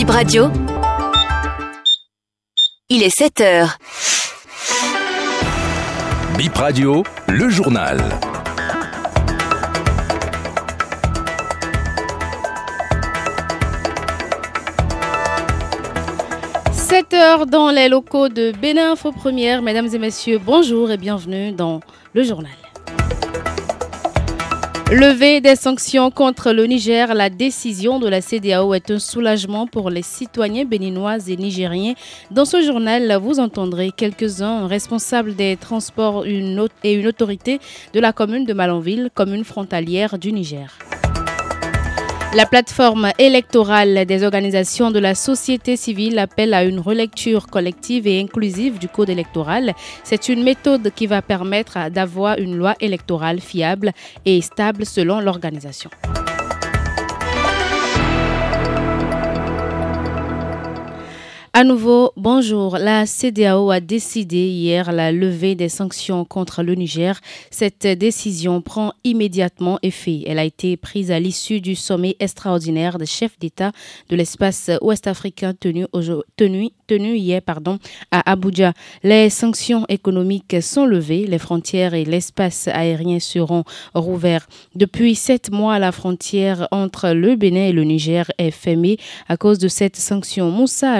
Bip Radio. Il est 7 heures. Bip Radio, le journal. « 7 heures dans les locaux de Bénin Info Première. Mesdames et messieurs, bonjour et bienvenue dans le journal. Lever des sanctions contre le Niger, la décision de la CDAO est un soulagement pour les citoyens béninois et nigériens. Dans ce journal, vous entendrez quelques-uns responsables des transports et une autorité de la commune de Malanville, commune frontalière du Niger. La plateforme électorale des organisations de la société civile appelle à une relecture collective et inclusive du code électoral. C'est une méthode qui va permettre d'avoir une loi électorale fiable et stable selon l'organisation. À nouveau, bonjour. La CDAO a décidé hier la levée des sanctions contre le Niger. Cette décision prend immédiatement effet. Elle a été prise à l'issue du sommet extraordinaire des chefs d'État de l'espace ouest-africain tenu, hier à Abuja. Les sanctions économiques sont levées, les frontières et l'espace aérien seront rouverts. Depuis sept mois, la frontière entre le Bénin et le Niger est fermée à cause de cette sanction. Moussa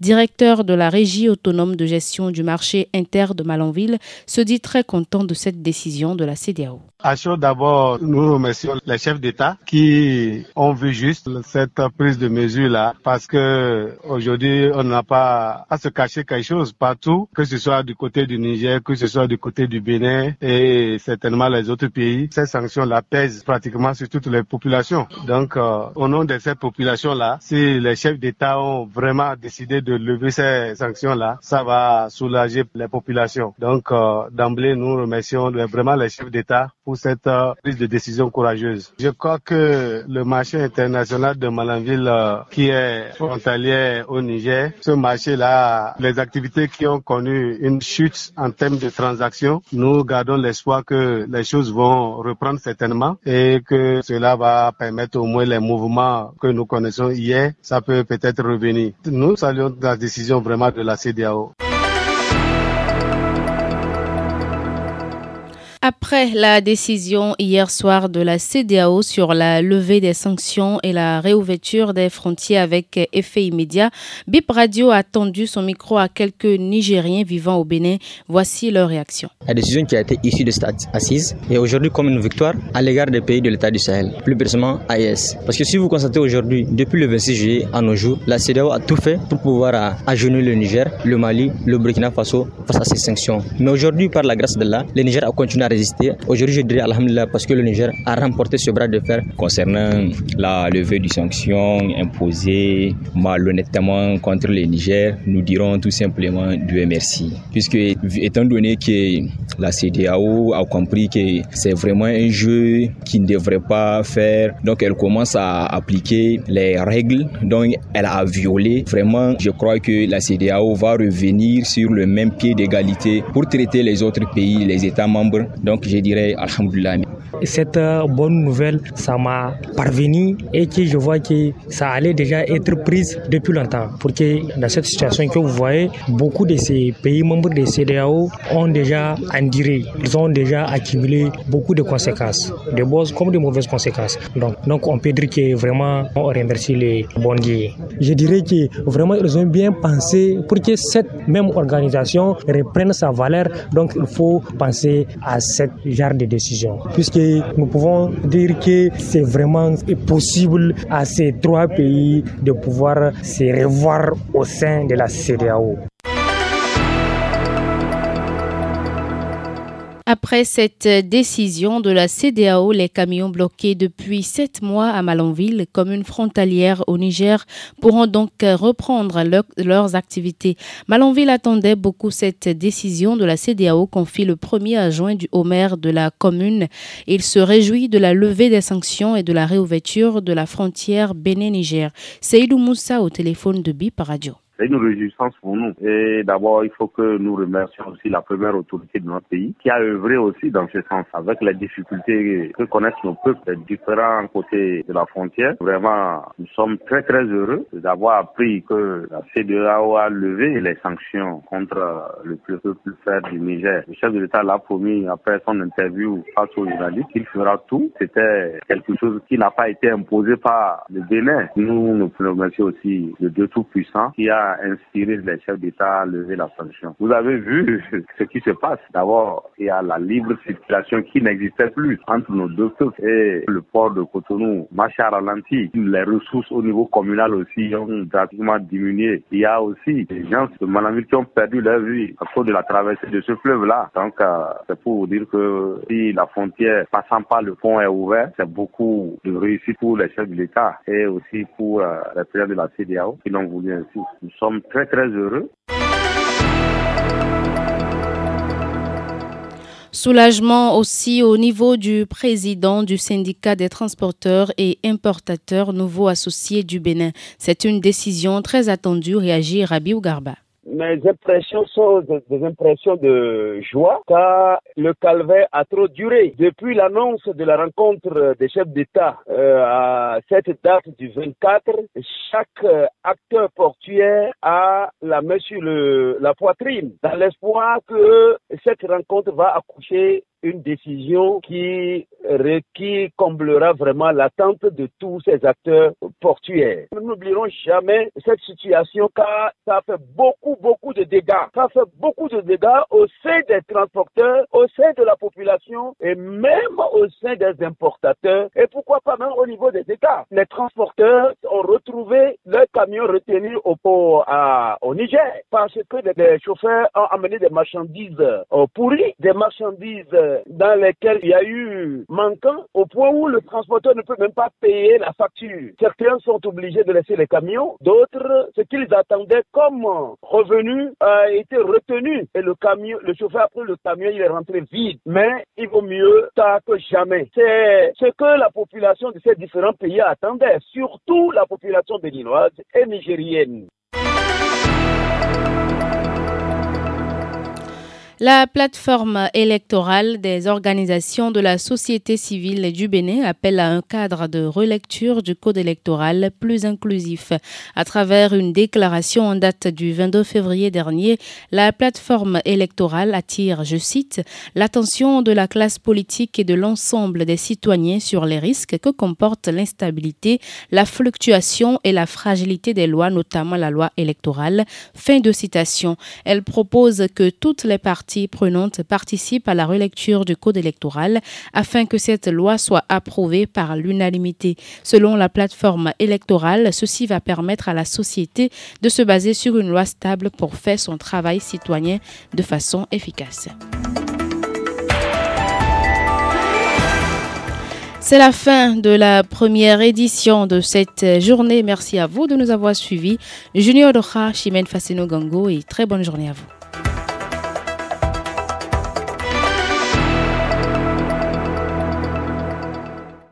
Directeur de la régie autonome de gestion du marché inter de Malanville, se dit très content de cette décision de la CDAO. À d'abord, nous remercions les chefs d'État qui ont vu juste cette prise de mesure-là parce que aujourd'hui, on n'a pas à se cacher quelque chose partout, que ce soit du côté du Niger, que ce soit du côté du Bénin et certainement les autres pays. Ces sanctions-là pèsent pratiquement sur toutes les populations. Donc, euh, au nom de ces populations-là, si les chefs d'État ont vraiment décidé de lever ces sanctions-là, ça va soulager les populations. Donc, euh, d'emblée, nous remercions vraiment les chefs d'État pour cette euh, prise de décision courageuse. Je crois que le marché international de Malanville, euh, qui est frontalier au Niger, ce marché-là, les activités qui ont connu une chute en termes de transactions, nous gardons l'espoir que les choses vont reprendre certainement et que cela va permettre au moins les mouvements que nous connaissons hier, ça peut peut-être revenir. Nous saluons la décision vraiment de la CDAO. Après la décision hier soir de la CDAO sur la levée des sanctions et la réouverture des frontières avec effet immédiat, BIP Radio a tendu son micro à quelques Nigériens vivant au Bénin. Voici leur réaction. La décision qui a été issue de cette assise est aujourd'hui comme une victoire à l'égard des pays de l'État du Sahel, plus précisément AES. Parce que si vous constatez aujourd'hui, depuis le 26 juillet à nos jours, la CDAO a tout fait pour pouvoir agenouiller le Niger, le Mali, le Burkina Faso face à ces sanctions. Mais aujourd'hui, par la grâce d'Allah, le Niger a continué à Aujourd'hui, je dirais Alhamdulillah parce que le Niger a remporté ce bras de fer. Concernant la levée des sanctions imposées malhonnêtement contre le Niger, nous dirons tout simplement Dieu merci. Puisque, étant donné que la CDAO a compris que c'est vraiment un jeu qui ne devrait pas faire, donc elle commence à appliquer les règles dont elle a violé. Vraiment, je crois que la CDAO va revenir sur le même pied d'égalité pour traiter les autres pays, les États membres. Donc, je dirais Alhamdulillah. Cette euh, bonne nouvelle, ça m'a parvenu et que je vois que ça allait déjà être prise depuis longtemps. Pour que dans cette situation que vous voyez, beaucoup de ces pays membres de CDAO ont déjà enduré, ils ont déjà accumulé beaucoup de conséquences, de bonnes comme de mauvaises conséquences. Donc, on peut dire que vraiment on remercie les bons dieux. Je dirais que vraiment ils ont bien pensé pour que cette même organisation reprenne sa valeur. Donc il faut penser à cette genre de décision. Puisque nous pouvons dire que c'est vraiment possible à ces trois pays de pouvoir se revoir au sein de la CDAO. Après cette décision de la CDAO, les camions bloqués depuis sept mois à Malanville, commune frontalière au Niger, pourront donc reprendre leurs activités. Malanville attendait beaucoup cette décision de la CDAO, confie le premier adjoint du maire de la commune. Il se réjouit de la levée des sanctions et de la réouverture de la frontière Bénin-Niger. Seydou Moussa au téléphone de BIP Radio. C'est une réjouissance pour nous. Et d'abord, il faut que nous remercions aussi la première autorité de notre pays qui a œuvré aussi dans ce sens avec les difficultés que connaissent nos peuples des différents côtés de la frontière. Vraiment, nous sommes très très heureux d'avoir appris que la CDAO a levé les sanctions contre le peuple frère du Niger. Le chef de l'État l'a promis après son interview face aux journalistes qu'il fera tout. C'était quelque chose qui n'a pas été imposé par le Bénin. Nous nous remercions aussi le Dieu Tout-Puissant qui a inspiré les chefs d'État à lever la sanction. Vous avez vu ce qui se passe. D'abord, il y a la libre circulation qui n'existait plus entre nos deux peuples et le port de Cotonou marche à ralenti. Les ressources au niveau communal aussi ont drastiquement diminué. Il y a aussi des gens de Manamil qui ont perdu leur vie à cause de la traversée de ce fleuve-là. Donc, euh, c'est pour vous dire que si la frontière passant par le pont est ouverte, c'est beaucoup de réussite pour les chefs de l'État et aussi pour euh, les présidents de la CDAO qui l'ont voulu ainsi. Sommes très très heureux. Soulagement aussi au niveau du président du syndicat des transporteurs et importateurs nouveau associé du Bénin. C'est une décision très attendue, réagit Rabi Ougarba mes impressions sont des, impressions de joie car le calvaire a trop duré. Depuis l'annonce de la rencontre des chefs d'État euh, à cette date du 24, chaque euh, acteur portuaire a la main sur le, la poitrine dans l'espoir que cette rencontre va accoucher une décision qui, qui comblera vraiment l'attente de tous ces acteurs portuaires. Nous n'oublierons jamais cette situation car ça fait beaucoup, beaucoup de dégâts. Ça fait beaucoup de dégâts au sein des transporteurs, au sein de la population et même au sein des importateurs et pourquoi pas même au niveau des États. Les transporteurs ont retrouvé leurs camions retenus au port à, au Niger parce que les, chauffeurs ont amené des marchandises euh, pourries, des marchandises dans lesquels il y a eu manquant au point où le transporteur ne peut même pas payer la facture. Certains sont obligés de laisser les camions, d'autres, ce qu'ils attendaient comme revenu a été retenu et le camion, le chauffeur a pris le camion, il est rentré vide. Mais il vaut mieux tard que jamais. C'est ce que la population de ces différents pays attendait, surtout la population béninoise et nigérienne. La plateforme électorale des organisations de la société civile du Bénin appelle à un cadre de relecture du code électoral plus inclusif. À travers une déclaration en date du 22 février dernier, la plateforme électorale attire, je cite, l'attention de la classe politique et de l'ensemble des citoyens sur les risques que comporte l'instabilité, la fluctuation et la fragilité des lois, notamment la loi électorale. Fin de citation. Elle propose que toutes les parties prenante participe à la relecture du code électoral afin que cette loi soit approuvée par l'unanimité. Selon la plateforme électorale, ceci va permettre à la société de se baser sur une loi stable pour faire son travail citoyen de façon efficace. C'est la fin de la première édition de cette journée. Merci à vous de nous avoir suivis. Junior Doha, Chimène Fassino Gango et très bonne journée à vous.